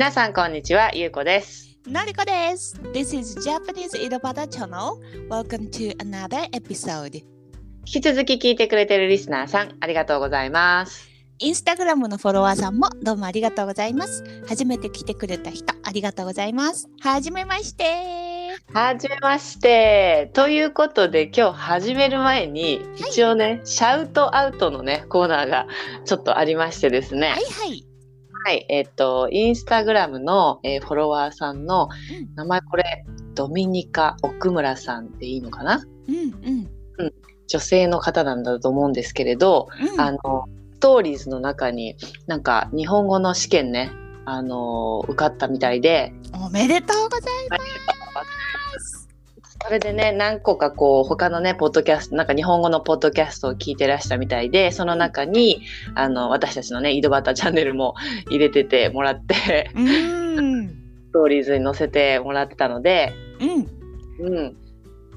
皆さんこんにちは、ゆうこです。のりこです。This is Japanese 井戸端 Channel. Welcome to another episode. 引き続き聞いてくれてるリスナーさん、ありがとうございます。インスタグラムのフォロワーさんもどうもありがとうございます。初めて来てくれた人、ありがとうございます。はじめまして。はじめまして。ということで、今日始める前に、一応ね、シャウトアウトのね、コーナーがちょっとありましてですね。はいはい。はい、えっ、と、インスタグラムの、えーフォロワーさんのうん。名前これ、ドミニカ奥村さんでいいのかな？うんうん。女性の方なんだと思うんですけれど、うん、あの、ストーリーズの中に、なんか日本語の試験ね、あの、受かったみたいで、おめでとうございます。それでね、何個かこう、他のね、ポッドキャスト、なんか日本語のポッドキャストを聞いてらしたみたいで、その中に、あの、私たちのね、井戸端チャンネルも入れててもらって。ストーリーズに載せてもらってたので、うん。うん。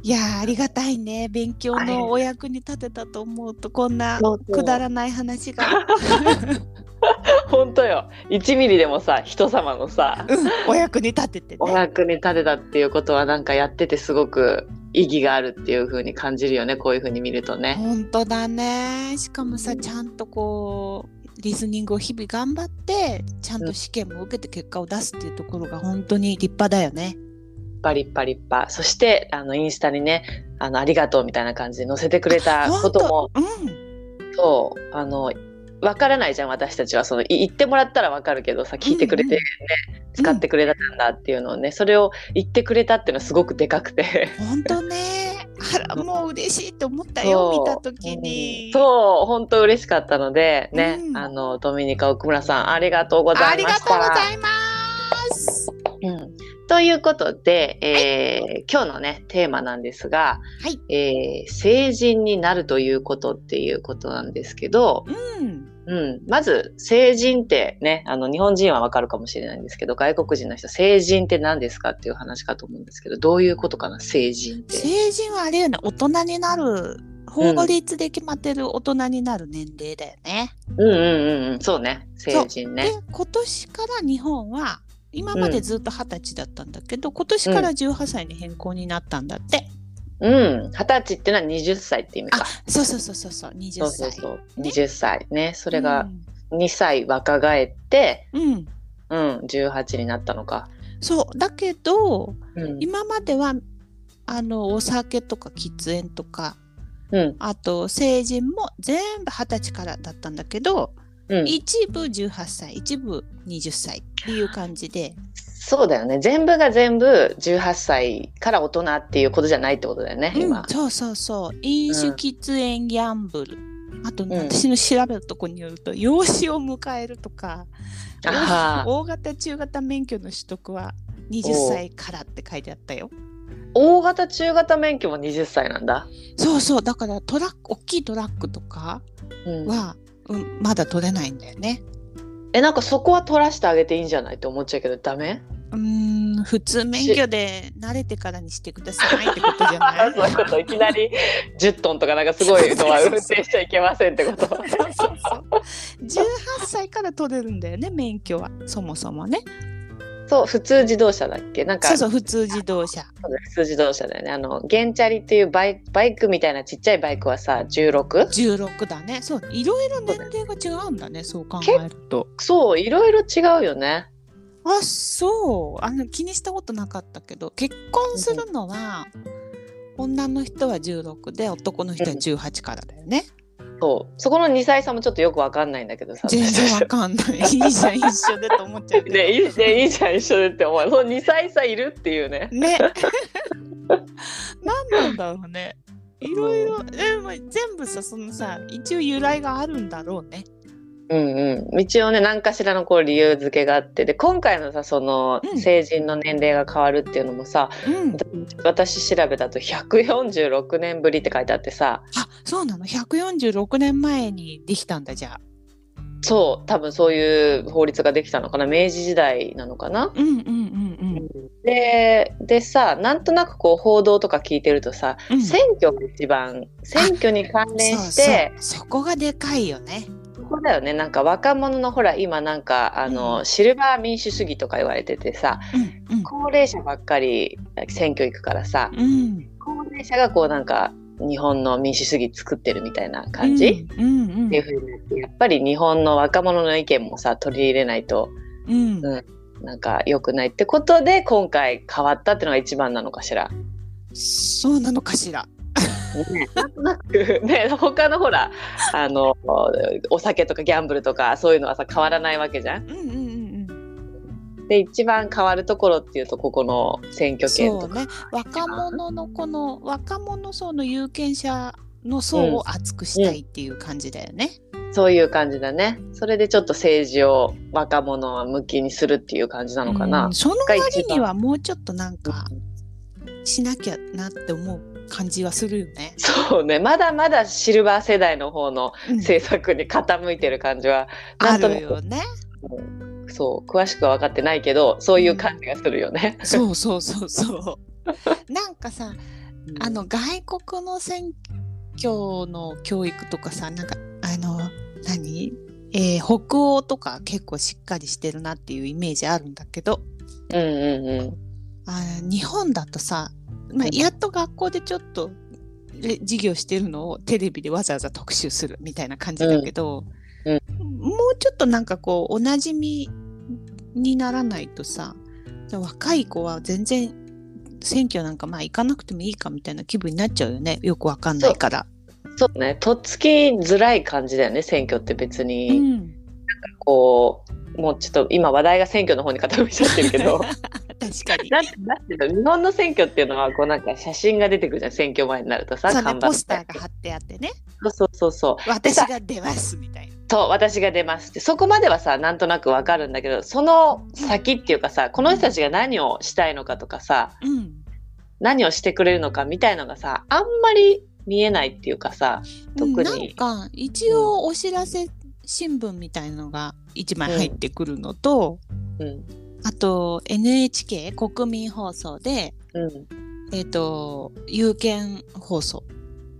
いやーありがたいね。勉強のお役に立てたと思うとこんなくだらない話が、本当よ。1ミリでもさ、人様のさ、うん、お役に立てておね役に立てたっていうことはなんかやっててすごく意義があるっていう風に感じるよね、こういう風に見るとね。本当だね。しかもさちゃんとこうリスニングを日々頑張ってちゃんと試験も受けて結果を出すっていうところが本当に立派だよね。パリッパリッパ。そして、あの、インスタにね、あの、ありがとうみたいな感じで載せてくれたことも、うんそう、あの、わからないじゃん、私たちは。その、い言ってもらったらわかるけどさ、聞いてくれてね、使ってくれたんだっていうのをね、それを言ってくれたっていうのはすごくでかくて。本当ねあらもう嬉しいと思ったよ見た時に。そう、本当嬉しかったので、ね、うんあの、ドミニカ奥村さん、ありがとうござありがいました。とうございます。うん、ということで、えー今日のねテーマなんですが、はい。えー成人になるということっていうことなんですけど、うん。うん、まず成人ってねあの日本人はわかるかもしれないんですけど外国人の人成人って何ですかっていう話かと思うんですけどどういうことかな成人って。成人はあれよね大人になる法律で決まってる大人になる年齢だよね。うんうんうんうん。そうね。成人ね。で今年から日本は今までずっと二十歳だったんだけど、今年から18歳に変更になったんだって。うん。二十歳っていうのは20歳って意味あか。そうそうそうそうそう。20そう歳。そうそう。ね。20歳ね。それが2歳若返って、うん、うん。うん、18になったのか。そう。だけどうん。今まではあのお酒とか喫煙とかうん。あと成人も全部二十歳からだったんだけど、うん、一部18歳一部20歳っていう感じで。そうだよね。全部が全部18歳から大人っていうことじゃないってことだよね、今うん、そうそうそう。飲酒、うん喫煙ギャンブル。あとね、うん。私の調べたとこによると養子を迎えるとか大型中型免許の取得は20歳からって書いてあったよ。大型中型免許も20歳なんだ、そうそう。だからトラック大きいトラックとかうん。は、うん、まだ取れないんだよね。えなんかそこは取らせてあげていいんじゃないって思っちゃうけどダメ？うーん普通免許で慣れてからにしてくださいってことじゃない？そういうこといきなり10トンとかなんかすごいのは運転しちゃいけませんってこと？そうそうそう。18歳から取れるんだよね免許は。そもそもねそう普通自動車だっけ？なんかそうそう普通自動車。普通自動車だよね。あのゲンチャリっていうバイバイクみたいなちっちゃいバイクはさ 16? 16だね。そういろいろ年齢が違うんだねそう考えると。そういろいろ違うよね。あそう。あの気にしたことなかったけど結婚するのは、女の人は16で男の人は18からだよね、そうそこの2歳差もちょっとよくわかんないんだけどさ全然わかんない。いいじゃん一緒でと思っちゃうねいいねいいじゃん一緒でって思う。その2歳差いるっていうね。ね。何なんだろうね。いろいろ。でも全部さそのさ一応由来があるんだろうねうんうん。一応ね何かしらのこう理由付けがあって。で今回のさそのうん。成人の年齢が変わるっていうのもさ、うん。私調べたと146年ぶりって書いてあってさ。あそうなの？146年前にできたんだじゃあ。そう。多分そういう法律ができたのかな。明治時代なのかな。うんうんうんででさなんとなくこう報道とか聞いてるとさ、うん。選挙が一番選挙に関連してそうそうそこがでかいよねこだよね。なんか若者のほら今なんかあの、うんシルバー民主主義とか言われててさうんうん。高齢者ばっかり選挙行くからさうん。高齢者がこうなんか日本の民主主義作ってるみたいな感じ、うんうんっていうふうになってやっぱり日本の若者の意見もさ取り入れないとうん。うんなんか良くないってことで今回変わったっていうのが一番なのかしら。そうなのかしら。ね、なんとなく ね他のほらあのお酒とかギャンブルとかそういうのはさ変わらないわけじゃん。うんうんうんうん。で一番変わるところっていうとここの選挙権とか。ね。若者のこの若者層の有権者の層を厚くしたいっていう感じだよね。そういう感じだね。それでちょっと政治を若者向きにするっていう感じなのかな。うんその割にはもうちょっとなんかしなきゃなって思う感じはするよね。そうねまだまだシルバー世代の方のうん政策に傾いてる感じは、なあんとなくるよね。そう詳しくは分かってないけどそういう感じがするよね。そうそうそうそう。なんかさあの外国の選挙の教育とかさなんかあの何、えー北欧とか結構しっかりしてるなっていうイメージあるんだけどうんうんうんあ日本だとさ、まあ、うん。やっと学校でちょっとえ授業してるのをテレビでわざわざ特集するみたいな感じだけど、うん。もうちょっとなんかこうおなじみにならないとさ若い子は全然選挙なんかまあ行かなくてもいいかみたいな気分になっちゃうよね。よくわかんないから。そう。ね。とっつきづらい感じだよね選挙って別に。うん、こうもうちょっと今話題が選挙の方に傾いちゃってるけど 確かに。なんてなんて日本の選挙っていうのはこうなんか写真が出てくるじゃん選挙前になるとさそうね、看板ポスターが貼ってあってね。そうそうそうそう。私が出ますみたいな。そう私が出ますって。そこまではさなんとなくわかるんだけどその先っていうかさこの人たちが何をしたいのかとかさうん。何をしてくれるのかみたいのがさあんまり見えないっていうかさ特に。なんか一応お知らせ新聞みたいのが1枚入ってくるのと、うんあと NHK 国民放送で、うん。えっと有権放送。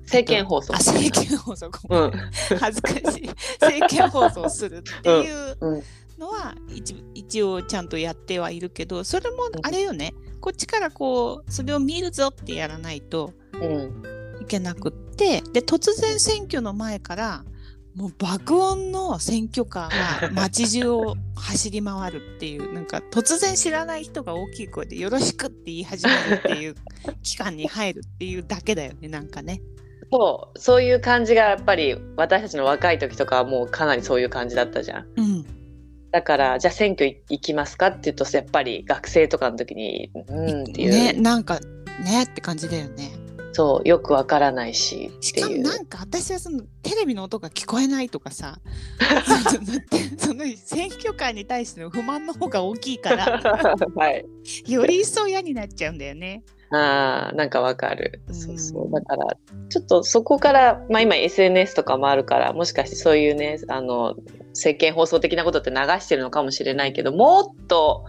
政見放送。あ政見放送。うん。恥ずかしい。政見放送するっていうのは一一応ちゃんとやってはいるけどそれもあれよね。こっちからこうそれを見るぞってやらないとうん。いけなくって。で突然選挙の前からもう爆音の選挙カーが街中を走り回るっていうなんか突然知らない人が大きい声で「よろしく」って言い始めるっていう期間に入るっていうだけだよねなんかね。そうそういう感じがやっぱり私たちの若い時とかはもうかなりそういう感じだったじゃん。うん、だからじゃあ選挙行きますかって言うとやっぱり学生とかの時にうんっていう、ねなんかねって感じだよね。そうよくわからないしっしてかも。なんか私はそのテレビの音が聞こえないとかさ その選挙カーに対しての不満の方が大きいから はい。より一層嫌になっちゃうんだよね。あーなんかわかる。うんそうそうだからちょっとそこからまあ今 SNS とかもあるからもしかしてそういうねあの政見放送的なことって流してるのかもしれないけどもっと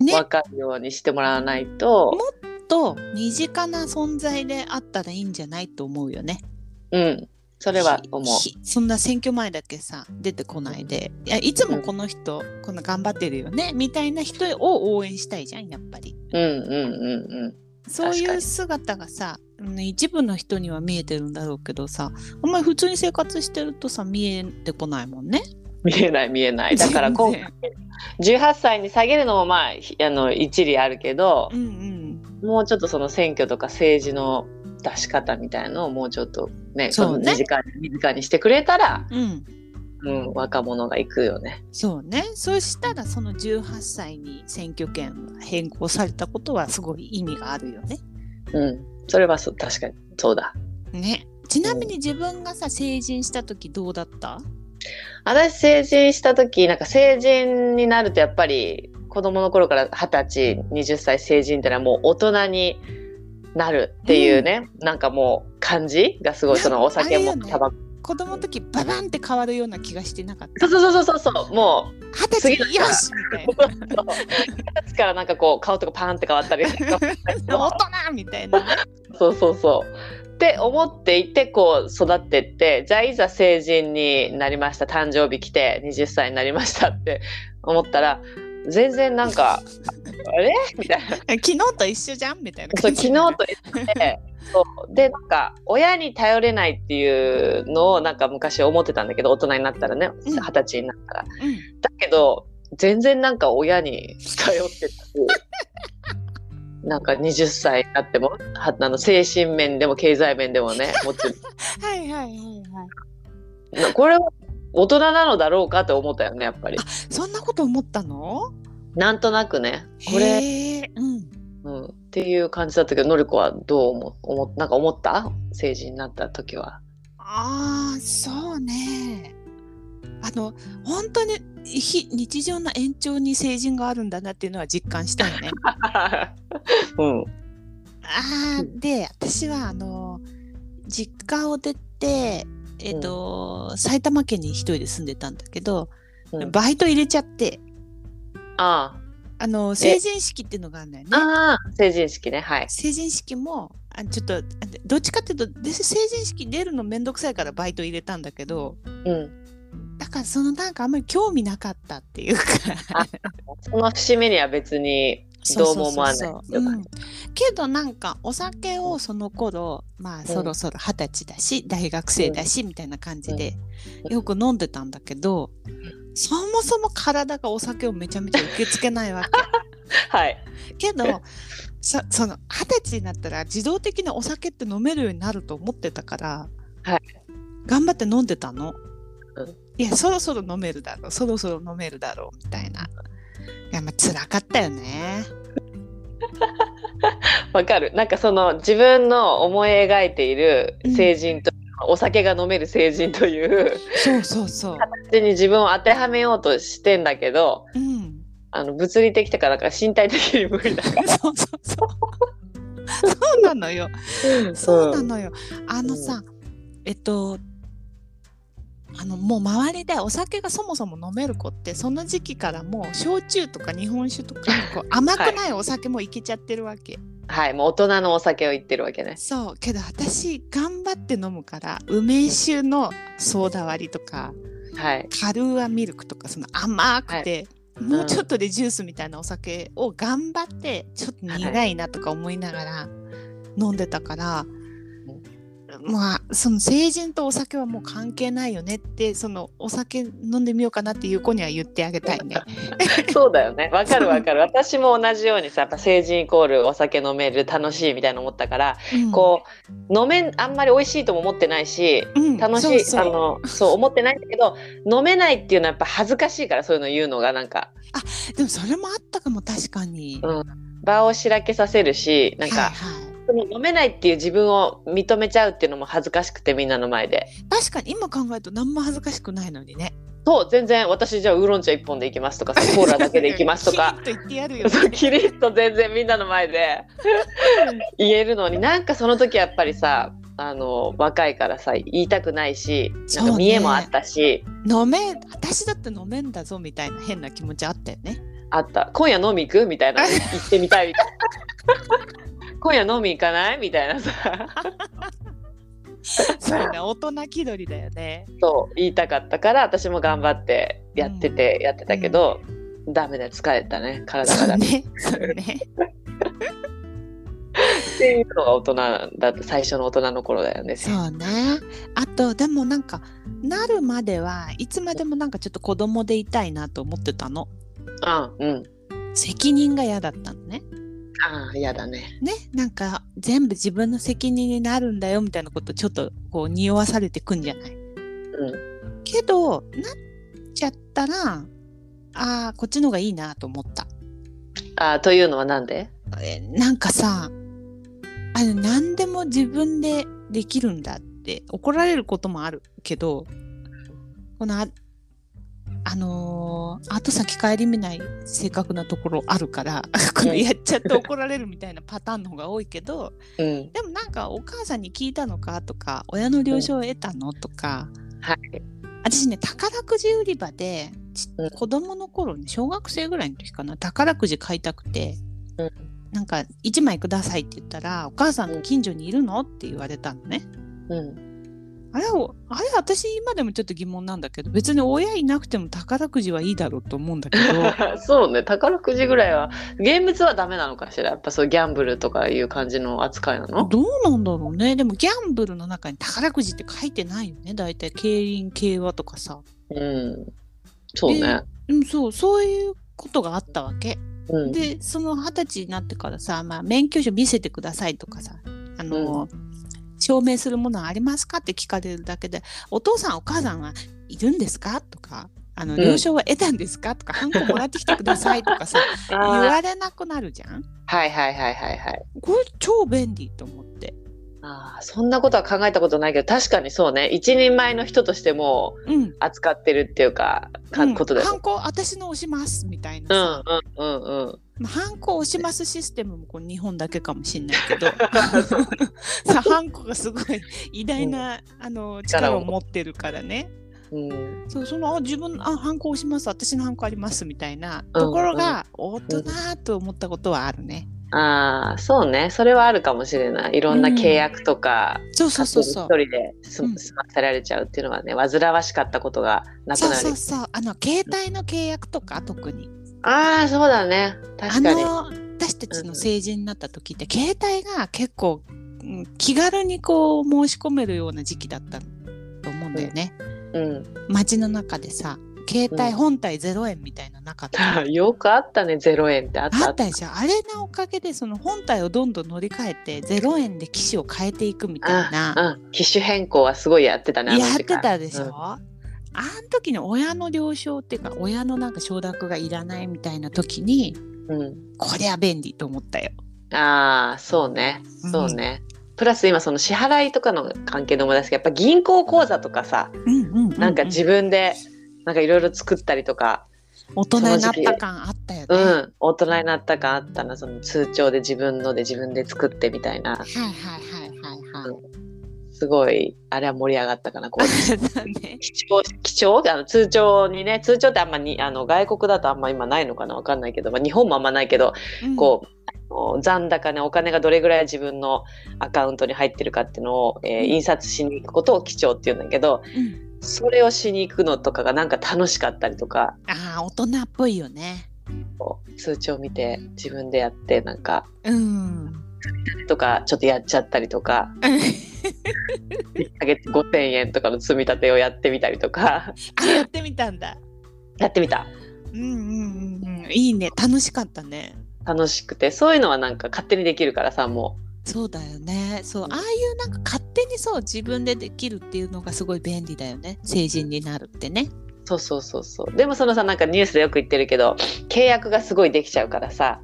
ねわかるようにしてもらわないと、と身近な存在であったらいいんじゃないと思うよね。うんそれは思う。そんな選挙前だけさ出てこないでいやいつもこの人、この頑張ってるよねみたいな人を応援したいじゃんやっぱり。うんうんうんうん。そういう姿がさ、うん一部の人には見えてるんだろうけどさあんまり普通に生活してるとさ見えてこないもんね。見えない見えない。だから今全回然18歳に下げるのもまあひあの一理あるけどう、んもうちょっとその選挙とか政治の出し方みたいのをもうちょっとねそうね。身近に身近にしてくれたら、うん。うんうん、若者が行くよね。そうね。そうしたらその18歳に選挙権が変更されたことはすごい意味があるよね。うん、それはそう確かに。そうだ。ね。ちなみに自分がさ成人した時どうだった？私成人した時なんか成人になるとやっぱり子供の頃から二十歳20歳成人ってのはもう大人になるっていうね、なんかもう感じがすごいそのお酒もタバコ。子供の時ババンって変わるような気がしてなかった。そうそうそうそうそうもう二十歳よしみたいな。二十歳からなんかこう顔とかパーンって変わったり 大人みたいな。ね。そうそうそう。って思っていてこう育ってってじゃあいざ成人になりました誕生日来て20歳になりましたって思ったら全然なんかあれ？みたいな昨日と一緒じゃん？みたいな。そう感じ昨日と一緒でそう。でなんか親に頼れないっていうのをなんか昔思ってたんだけど大人になったらねうん。二十歳になったら。うん。だけど全然なんか親に頼ってたし なんか20歳になってもはあの精神面でも経済面でもねもちろ はいはいはいはい。んこれは大人なのだろうかって思ったよねやっぱり。そんなこと思ったの？なんとなくね。これ、うん。うん、っていう感じだったけどのりこはどう思思なんか思った？成人になった時は。ああそうね。あの本当に非日常な延長に成人があるんだなっていうのは実感したよね。うん。あーで私はあの実家を出てえっ、と、埼玉県に一人で住んでたんだけど、うん。バイト入れちゃって。ああ。の成人式っていうのがあるんだよね。ああー成人式ね。はい。成人式もあちょっとあどっちかっていうとで成人式出るのめんどくさいからバイト入れたんだけどうん、だからそのなんかあんまり興味なかったっていうか。あその節目には別にどうも思わないけどなんかお酒をその頃まあそろそろ二十歳だし、大学生だしみたいな感じでうん。よく飲んでたんだけど、そもそも体がお酒をめちゃめちゃ受け付けないわ はい。け。けどそその二十歳になったら自動的にお酒って飲めるようになると思ってたから、はい。頑張って飲んでたの。うん。いやそろそろ飲めるだろうそろそろ飲めるだろうみたいな。いやまあ辛かったよね。わかる。なんかその自分の思い描いている成人と、お酒が飲める成人というそうそうそう。形に自分を当てはめようとしてんだけど、うん。あの物理的とかなんか身体的に無理だから。そうそうそう。そうなのよ。そうなのよ。あのさ、えっと、あのもう周りでお酒がそもそも飲める子ってその時期からもう焼酎とか日本酒とかこう甘くないお酒もいけちゃってるわけ、はい、もう大人のお酒を言ってるわけね。そう。けど私頑張って飲むから梅酒のソーダ割りとかはい。カルーアミルクとかその甘くて、もうちょっとでジュースみたい。なお酒を頑張ってちょっと苦いなとか思いながら飲んでたから、まあその成人とお酒はもう関係ないよねってそのお酒飲んでみようかなっていう子には言ってあげたいね。そうだよね。わかるわかる。私も同じようにさ、やっぱ成人イコールお酒飲める楽しいみたいな思ったから、うんこう飲めんあんまり美味しいとも思ってないし、うん楽しいそうあのそう思ってないんだけど飲めないっていうのはやっぱ恥ずかしいからそういうの言うのがなんかでもそれもあったかも確かに。うん場をしらけさせるしなんか、はいはいその飲めないっていう自分を認めちゃうっていうのも恥ずかしくてみんなの前で。確かに今考えると何も恥ずかしくないのにね。そう全然私じゃあウーロン茶一本で行きますとか コーラだけで行きますとか。キリッと言ってやるよ、ね。キリッと全然みんなの前で。言えるのになんかその時やっぱりさあの若いからさ言いたくないしなんか見栄もあったし、飲め私だって飲めんだぞみたいな変な気持ちあったよね。あった。今夜飲み行く？みたいな。言ってみたい。みたいな今夜飲み行かない？みたいなさ そうね大人気取りだよね。そう言いたかったから私も頑張ってやってて、やってたけど、ダメだよ疲れたね体がだってそうね。そうね。っていうのが大人だった最初の大人の頃だよねそうね。あとでもなんかなるまではいつまでもなんかちょっと子供でいたいなと思ってたの。あうん責任が嫌だったのね。ああ嫌だね。ね、なんか全部自分の責任になるんだよみたいなことちょっとこう匂わされてくんじゃない？うん。けどなっちゃったらああこっちの方がいいなと思った。あというのはなんで？えなんかさあの何でも自分でできるんだって怒られることもあるけどこのああのー後先顧みない正確なところあるからこのやっちゃって怒られるみたいなパターンの方が多いけどうん。でもなんかお母さんに聞いたのかとか親の了承を得たのとかはい。私ね宝くじ売り場で子供の頃に小学生ぐらいの時かな宝くじ買いたくて、うん。なんか1枚くださいって言ったらお母さん。近所にいるの？って言われたのね。うん。あれをあれ私今でもちょっと疑問なんだけど別に親いなくても宝くじはいいだろうと思うんだけど そうね、宝くじぐらいは、現物はダメなのかしら？やっぱそうギャンブルとかいう感じの扱いなの？どうなんだろうねでもギャンブルの中に宝くじって書いてないよね大体競輪競馬とかさ。うん。そうね。うん、そうそういうことがあったわけ。うん。でその二十歳になってからさ、まあ、免許証見せてくださいとかさあの、証明するものはありますかって聞かれるだけでお父さんお母さんはいるんですか？とかあのうん了承は得たんですか？とかハンコもらってきてくださいとかさ 言われなくなるじゃん。はいはいはいはいはい。これ超便利と思って。ああ、そんなことは考えたことないけど、確かにそうね。一人前の人としてもうん。扱ってるっていうか、かうん。ことだよハンコ私の押しますみたいなうんさ、うんうんうん。まあハンコ押しますシステムもこう日本だけかもしれないけど。さハンコがすごい偉大な、あの力を。持ってるからね。うん、そうそのあ自分あハンコ押します私のハンコありますみたいなところが大人と思ったことはあるね、ああ、そうね。それはあるかもしれない。いろんな契約とか、そうそうそうそう。一人で済ませられちゃうっていうのはね、煩わしかったことがなくそうなる。そうそう。あの携帯の契約とか特にああ、そうだね。確かに。あの私たちの成人になった時って、携帯が結構、うん気軽にこう申し込めるような時期だったと思うんだよね。うん。街の中でさ携帯うん本体0円みたいななかった、よくあったね、0円ってあったあったでしょあれのおかげでその本体をどんどん乗り換えて0円で機種を変えていくみたいなあうん、機種変更はすごいやってたね。やってたでしょ、うんあん時の親の了承っていうか親のなんか承諾がいらないみたいな時にうんこりゃ便利と思ったよ。ああ、そうね。うんそうね。プラス今その支払いとかの関係で思い出すけど、やっぱ銀行口座とかさ、うんうんうんうんなんか自分でなんかいろいろ作ったりとか、大人になった感あったよね。うん、大人になった感あったな、その通帳で自分ので自分で作ってみたいな、はいはいはいはいはい。すごい、あれは盛り上がったかな、こう。だね。貴重貴重あの通帳にね通帳ってあんまにあの外国だとあんま今ないのかなわかんないけど、まあ、日本もあんまないけど、うんこう残高ねお金がどれぐらい自分のアカウントに入ってるかっていうのを、えーうん印刷しに行くことを記帳っていうんだけどうんそれをしに行くのとかがなんか楽しかったりとかああ大人っぽいよね。通帳見て自分でやってなんかうん。とかちょっとやっちゃったりとか1ヶ月5,000円とかの積み立てをやってみたりとかあやってみたんだ。やってみた。うんうんうんうん。いいね楽しかったね。楽しくてそういうのはなんか勝手にできるからさもそうだよね。そうああいうなんか勝手にそう自分でできるっていうのがすごい便利だよね。成人になるってね。うそうそうそうそうでもそのさなんかニュースでよく言ってるけど契約がすごいできちゃうからさ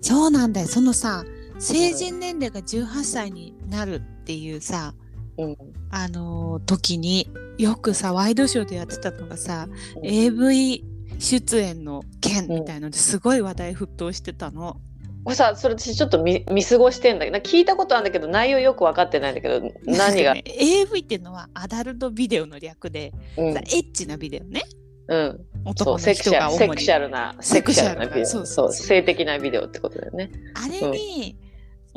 そうなんだよ。そのさ成人年齢が18歳になるっていうさ、うん。あのー時によくさワイドショーでやってたのがさ、うん。AV 出演の件みたいのですごい話題沸騰してたの。これさそれ私ちょっと見見過ごしてんだけど聞いたことあるんだけど内容よく分かってないんだけど何が、ね AV っていうのはアダルトビデオの略で、うん。さエッチなビデオね。うん、男のそうセクシ人が主にャルセクシャルなセクシャルなビデオ。そうそうそう。性的なビデオってことだよね。あれに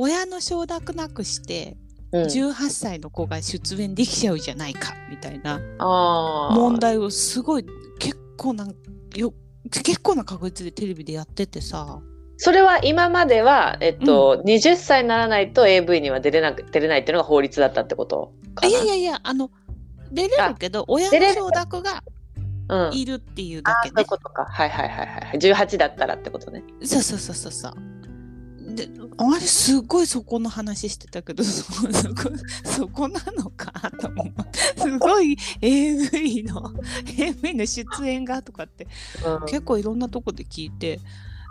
親の承諾なくしてうん、18歳の子が出演できちゃうじゃないかみたいな。問題をすごい結構なんよ結構な確率でテレビでやっててさ。それは今までは、えっと20歳にならないと AV には出れなく出れないっていうのが法律だったってことかな？いやいやいやあの出れるけど親の承諾がうん、いるっていうだあーそういけねうことか。はいはいはいはい。18だったらってことね。そうそうそうそうそうであれすごいそこの話してたけどそそこそこなのかと思う。すごい AV の AV の出演がとかってうん。結構いろんなとこで聞いて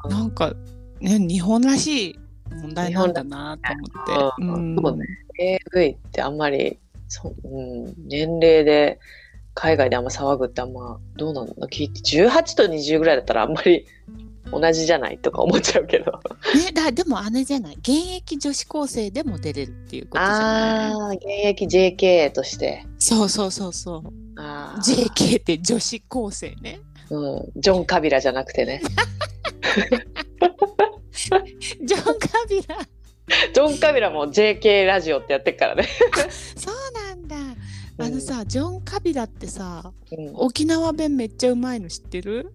なんかね日本らしい問題なんだなと思って。うん。うん。そうね。AV ってあんまりそう、うん、年齢で海外であんま騒ぐってあんまどうなんだ聞いて18と20ぐらいだったらあんまり同じじゃないとか思っちゃうけど。ね、だでもあれじゃない？現役女子高生でも出れるっていうことじゃない？ああ現役 JK として。そうそうそうそう。あー。JK って女子高生ね。うん、ジョン・カビラじゃなくてね。ジョン・カビラ。ジョン・カビラも JK ラジオってやってっからね。そうなんだ。あのさ、ジョン・カビラってさうん、沖縄弁めっちゃうまいの知ってる？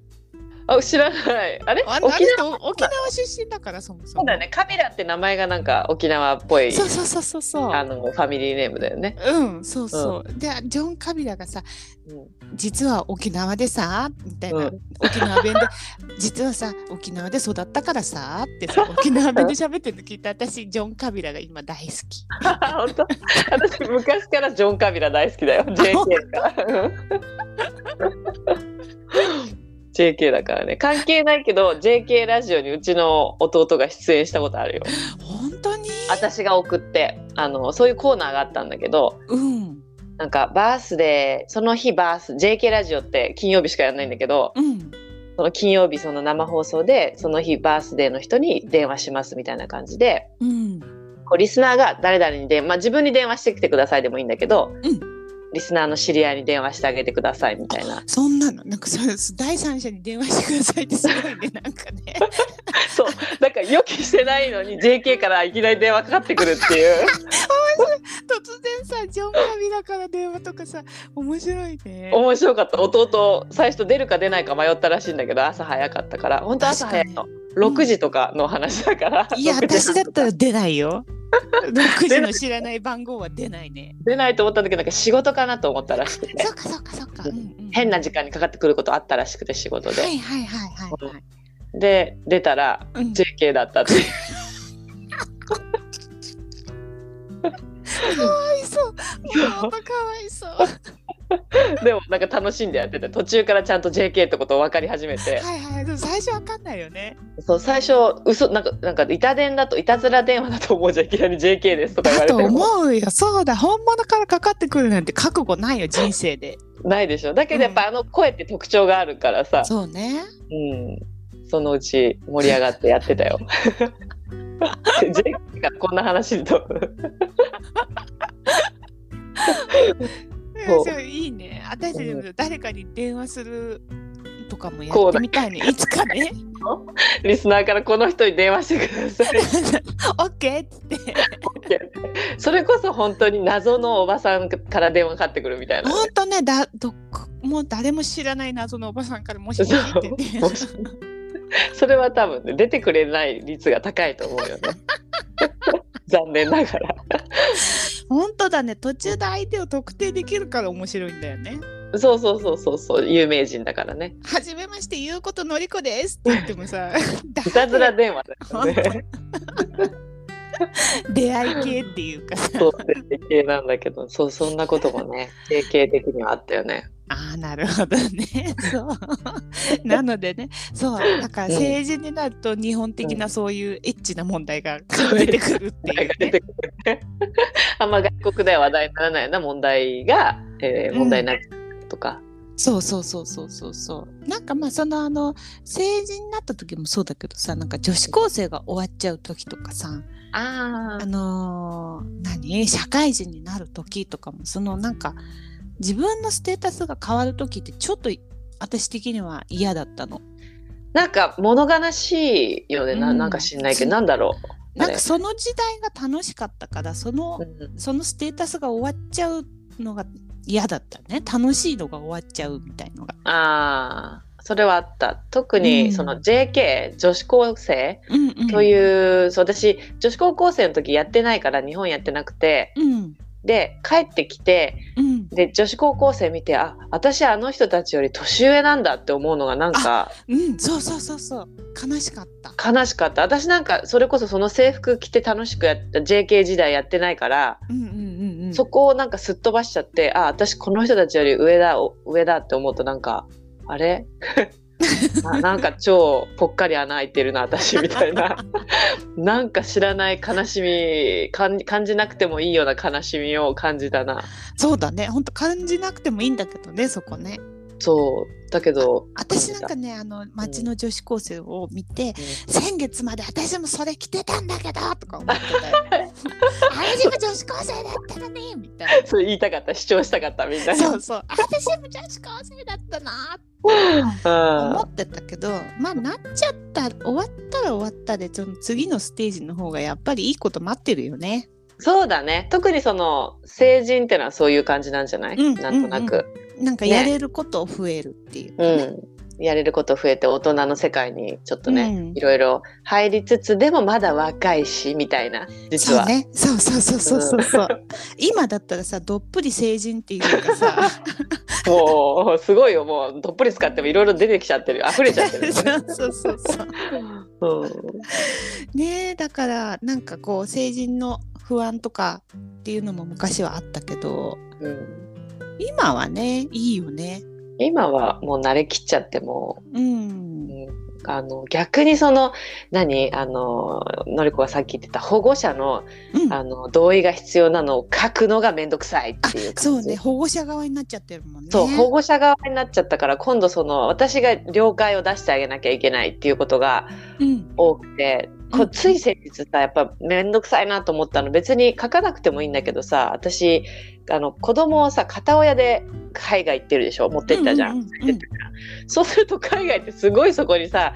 あ知らない。あれ？あ沖縄？沖縄出身だからそもそも。そうだよね。カビラって名前がなんか沖縄っぽい。そうそうそうそうそう。あのファミリーネームだよね。うんそうそう、でジョン・カビラがさうん。実は沖縄でさみたいな、うん。沖縄弁で 実はさ沖縄で育ったからさってさ沖縄弁で喋ってるの聞いて私ジョン・カビラが今大好き。本当？私昔からジョン・カビラ大好きだよ。JK から。JK だからね。関係ないけど JK ラジオにうちの弟が出演したことあるよ。本当に？私が送ってあのそういうコーナーがあったんだけどうん。なんかバースデーその日バース JK ラジオって金曜日しかやらないんだけどうん。その金曜日その生放送でその日バースデーの人に電話しますみたいな感じでうん。こうリスナーが誰々に電話、まあ、自分に電話してきてくださいでもいいんだけど、うんリスナーの知り合いに電話してあげてくださいみたいな。そんなの？なんかそれ第三者に電話してくださいってすごいねなんかね。そう。だから予期してないのに JK からいきなり電話かかってくるっていう。突然さジョン・カビラから電話とかさ面白いね。面白かった。弟最初出るか出ないか迷ったらしいんだけど朝早かったから。本当朝早いの。6時とかの話だから、いや6時私だったら出ないよ。6時の知らない番号は出ないね。出ないと思ったんだけどなんか仕事かなと思ったらしくて。そっかそっかそっか、うん。うん変な時間にかかってくることあったらしくて仕事で、はいはいはいはいはい。で出たらうん。JK だったっていうかわいそう。妹かわいそう。でもなんか楽しんでやってて途中からちゃんと JK ってことを分かり始めて。はいはいでも最初わかんないよね。そう最初嘘なんかなんか板電だといたずら電話だと思うじゃんいきなり JK ですとか言わだとれても。思うよ。そうだ本物からかかってくるなんて覚悟ないよ人生で。ないでしょ。だけどやっぱあの声って特徴があるからさ、そうね。うん、そのうち盛り上がってやってたよ JK がこんな話と。そう。いいね。私たちも誰かに電話するとかもやってみたいね。いつかね。リスナーからこの人に電話してください。オッケーっつってそれこそ本当に謎のおばさんから電話かかってくるみたいなね、ほんとね。だどこもう誰も知らない謎のおばさんからもしもしってね それは多分ね出てくれない率が高いと思うよね。残念ながら。本当だね。途中で相手を特定できるから面白いんだよね。そうそうそうそうそう有名人だからね。はじめまして言うことのりこですって言ってもさ いたずら電話だよね。出会い系っていうかさ。そう設定なんだけどそうそんなこともね定型的にはあったよねああなるほどね。そう。なのでねそう。だからうん。政治になると日本的なそういうエッチな問題が出てくるっていうね。出てくるねあんま外国では話題にならないような問題が、えー問題になるとか、そうそうそうそうそうそう。なんかまあそのあの政治になった時もそうだけどさなんか女子高生が終わっちゃう時とかさああのー何？社会人になる時とかもそのなんか自分のステータスが変わる時ってちょっと私的には嫌だったの。なんか物悲しいよね、なうん。なんか知んないけど。なんだろう。なんかその時代が楽しかったか。らそのうん。そのステータスが終わっちゃうのが嫌だったね。楽しいのが終わっちゃうみたいのが。ああそれはあった。特うん。にその JK 女子高生？うんうん、という、そう私女子高校生の時やってないから日本やってなくて。うん。で帰ってきてうんで女子高校生見てあ私あの人たちより年上なんだって思うのがなんかうん、そうそうそうそう悲しかった。悲しかった私なんかそれこそその制服着て楽しくやった JK 時代やってないから、うんうんうんうん。そこをなんかすっ飛ばしちゃってあ私この人たちより上だお上だって思うとなんかあれ？ななんか超ぽっかり穴開いてるな私みたいな。なんか知らない悲しみ感感じなくてもいいような悲しみを感じたな。そうだね。本当感じなくてもいいんだけどねそこね。そう。だけど私なんかねあの町の女子高生を見て、先月まで私もそれ着てたんだけどとか思ってたよ。私も女子高生だったのにみたいな。そう言いたかった主張したかったみたいな。そうそう。私も女子高生だったなって思ってたけどまあなっちゃった終わったら終わったでその次のステージの方がやっぱりいいこと待ってるよね。そうだね。特にその成人ってのはそういう感じなんじゃない、うん。なんとなく、なんかやれること増えるっていうかね、うん、やれること増えて大人の世界にちょっとね、うん。いろいろ入りつつでもまだ若いしみたいな実は。そうね。そうそうそうそうそうそう。今だったらさどっぷり成人っていうかさ。もうすごいよ。もうどっぷり使ってもいろいろ出てきちゃってる。溢れちゃってるよね、そうそうそう。うん。ねえだからなんかこう成人の不安とかっていうのも昔はあったけど。うん今はねいいよね。今はもう慣れきっちゃってもうん。う、うんあの逆にその何？あののりこがさっき言ってた保護者のうん。あの同意が必要なのを書くのがめんどくさいっていうそうね。保護者側になっちゃってるもんね。そう保護者側になっちゃったから今度その私が了解を出してあげなきゃいけないっていうことがうん。多くて、こつい先日さやっぱ面倒くさいなと思ったの。別に書かなくてもいいんだけどさ私あの子供をさ片親で海外行ってるでしょ？持ってったじゃん。そうすると海外ってすごいそこにさ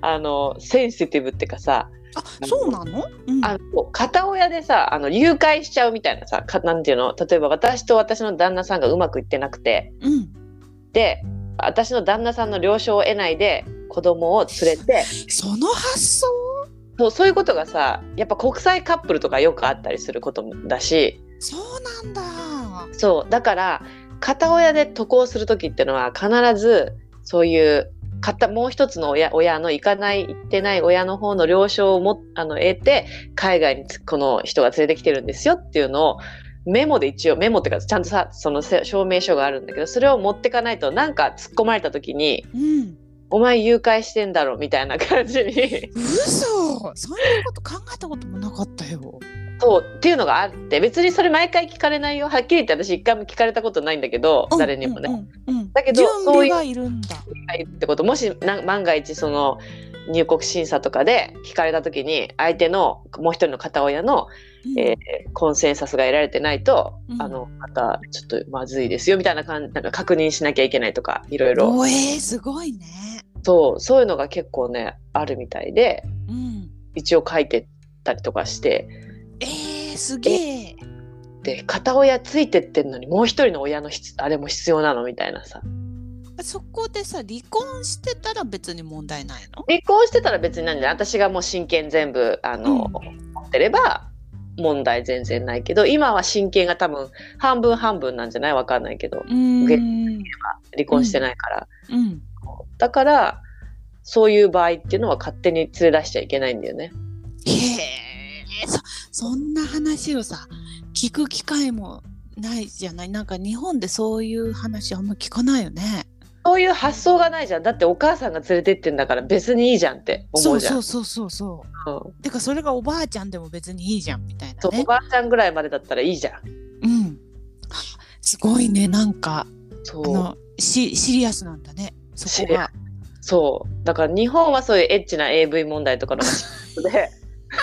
あのセンシティブっていうかさあそうなの、うん、あの片親でさあの誘拐しちゃうみたいなさかなんていうの？例えば私と私の旦那さんがうまくいってなくて。うん。で私の旦那さんの了承を得ないで子供を連れて。その発想そうそういうことがさやっぱ国際カップルとかよくあったりすることだし。そうなんだ。そうだから片親で渡航する時ってのは必ずそういう片もう一つの親親の行かない行ってない親の方の了承をもあの得て海外につこの人が連れてきてるんですよっていうのをメモで一応メモっていうかちゃんとさそのせ証明書があるんだけどそれを持ってかないとなんか突っ込まれた時にうん「お前誘拐してんだろ」みたいな感じに。嘘。そういうこと考えたこともなかったよ。そうっていうのがあって別にそれ毎回聞かれないよ。はっきり言って私一回も聞かれたことないんだけど、誰にもね。うんうんうん。だけどそういうがいるんだ。ってこともしな万が一その入国審査とかで聞かれた時に相手のもう一人の片親の、うん。えーコンセンサスが得られてないと、うん。あのまたちょっとまずいですよみたいな感じなんか確認しなきゃいけないとかいろいろ。おえー、すごいねそうそういうのが結構ねあるみたいでうん。一応書いてったりとかして。えー、すげえ。で片親ついてってんのにもう一人の親の必あれも必要なのみたいなさ。そこでさ離婚してたら別に問題ないの？離婚してたら別になんで私がもう親権全部あの、うん。持ってれば問題全然ないけど今は親権が多分半分半分なんじゃない？わかんないけど。うーん。離婚してないから、うんだからそういう場合っていうのは勝手に連れ出しちゃいけないんだよね。へえそそんな話をさ聞く機会もないじゃない？なんか日本でそういう話あんま聞かないよね。そういう発想がないじゃん。だってお母さんが連れてってんだから別にいいじゃんって思そううじゃん。そうそうそうそうう。ん。てかそれがおばあちゃんでも別にいいじゃんみたいなね。おばあちゃんぐらいまでだったらいいじゃん。うん。すごいねなんか。そう。あのシシリアスなんだねそこがそうだから日本はそういうエッチな AV 問題とかのが仕事で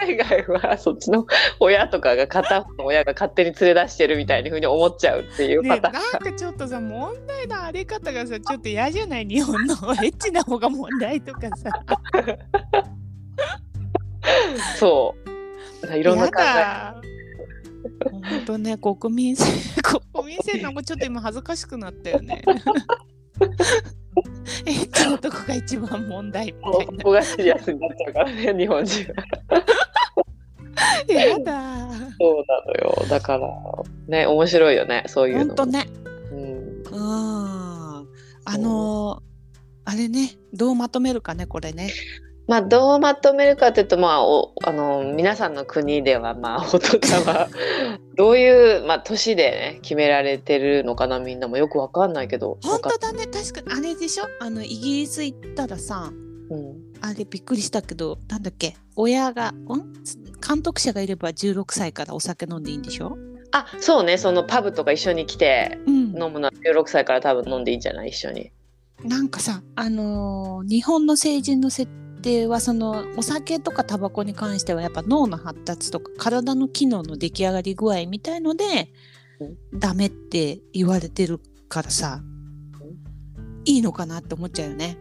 海外はそっちの親とかが片方の親が勝手に連れ出してるみたいにふうに思っちゃうっていうね、パターン。なんかちょっとさ問題のあり方がさちょっと嫌じゃない日本のエッチな方が問題とかさ そう。いろんな考え。本当ね国民性 国民性なんかちょっと今恥ずかしくなったよねエッチなとこが一番問題みたいここがシリアスになっちゃうからね、日本人は。なやだそうなのよ。だから、ね、面白いよね、そういうのも。本当ねうん。うんあのあれねどうまとめるかねこれねまあ、どうまとめるかというと、まあ、おあの皆さんの国では、まあ、大人はどういう、まあ、年でね決められてるのかなみんなもよくわかんないけど本当だね確かに。あれでしょ？あのイギリス行ったらさうん、あれびっくりしたけどなんだっけ？親がん？監督者がいれば16歳からお酒飲んでいいんでしょ？あそうね。そのパブとか一緒に来てうん。飲むのは16歳から多分飲んでいいんじゃない？一緒に。なんかさあのー日本の成人の設定はそのお酒とかタバコに関してはやっぱ脳の発達とか体の機能の出来上がり具合みたいので、ダメって言われてるからさ、いいのかなって思っちゃうよね。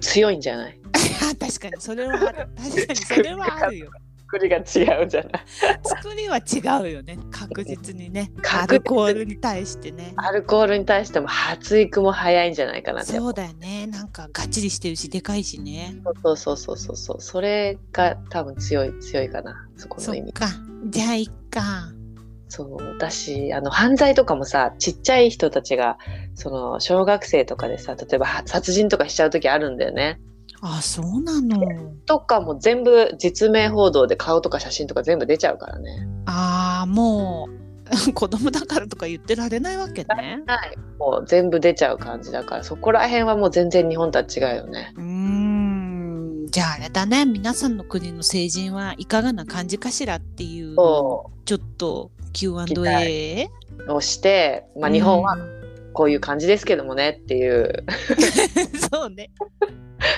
強いんじゃない？確かにそれは確かにそれはあるよ。作りが違うんじゃない作りは違うよね確実にねアルコールに対してね。アルコールに対しても発育も早いんじゃないかな。そうだよねなんかがっちりしてるしでかいしね。そうそうそうそうそう。それが多分強い強いかな。そこの意味。かじゃあいっか。そうだしあの犯罪とかもさちっちゃい人たちがその小学生とかでさ例えばは殺人とかしちゃう時あるんだよね。あそうなの。とかも全部実名報道で顔とか写真とか全部出ちゃうからね。ああもう子供だからとか言ってられないわけね。はい。もう全部出ちゃう感じだからそこら辺はもう全然日本とは違うよね。うーんじゃああれだね皆さんの国の成人はいかがな感じかしらっていうそちょっと Q&A うをして、まあ、日本はこういう感じですけどもねっていう。そうね。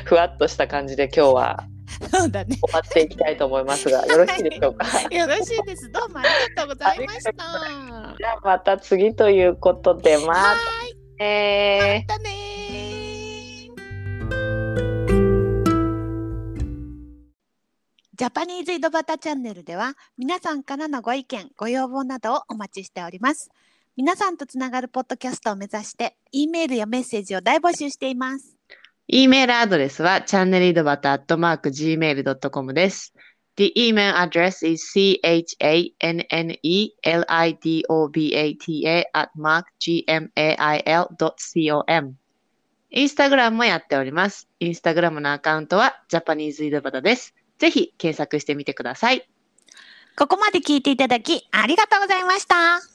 ふわっとした感じで今日はそうだね。終わっていきたいと思いますがよろしいでしょうか？よろしいです。どうもありがとうございました。じゃあまた次ということでまはたねまたねジャパニーズ井戸端チャンネルでは皆さんからのご意見、ご要望などをお待ちしております。皆さんとつながるポッドキャストを目指して、E メールやメッセージを大募集しています。E メールアドレスはチャンネル井戸端アットマーク Gmail.com です。The email address is c-h-a-n-n-e-l-i-d-o-b-a-t-a at mark gmail.com インスタグラムもやっております。インスタグラムのアカウントはジャパニーズ井戸端です。ぜひ検索してみてください。ここまで聞いていただきありがとうございました。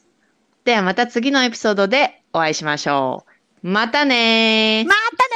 ではまた次のエピソードでお会いしましょう。またねー。またね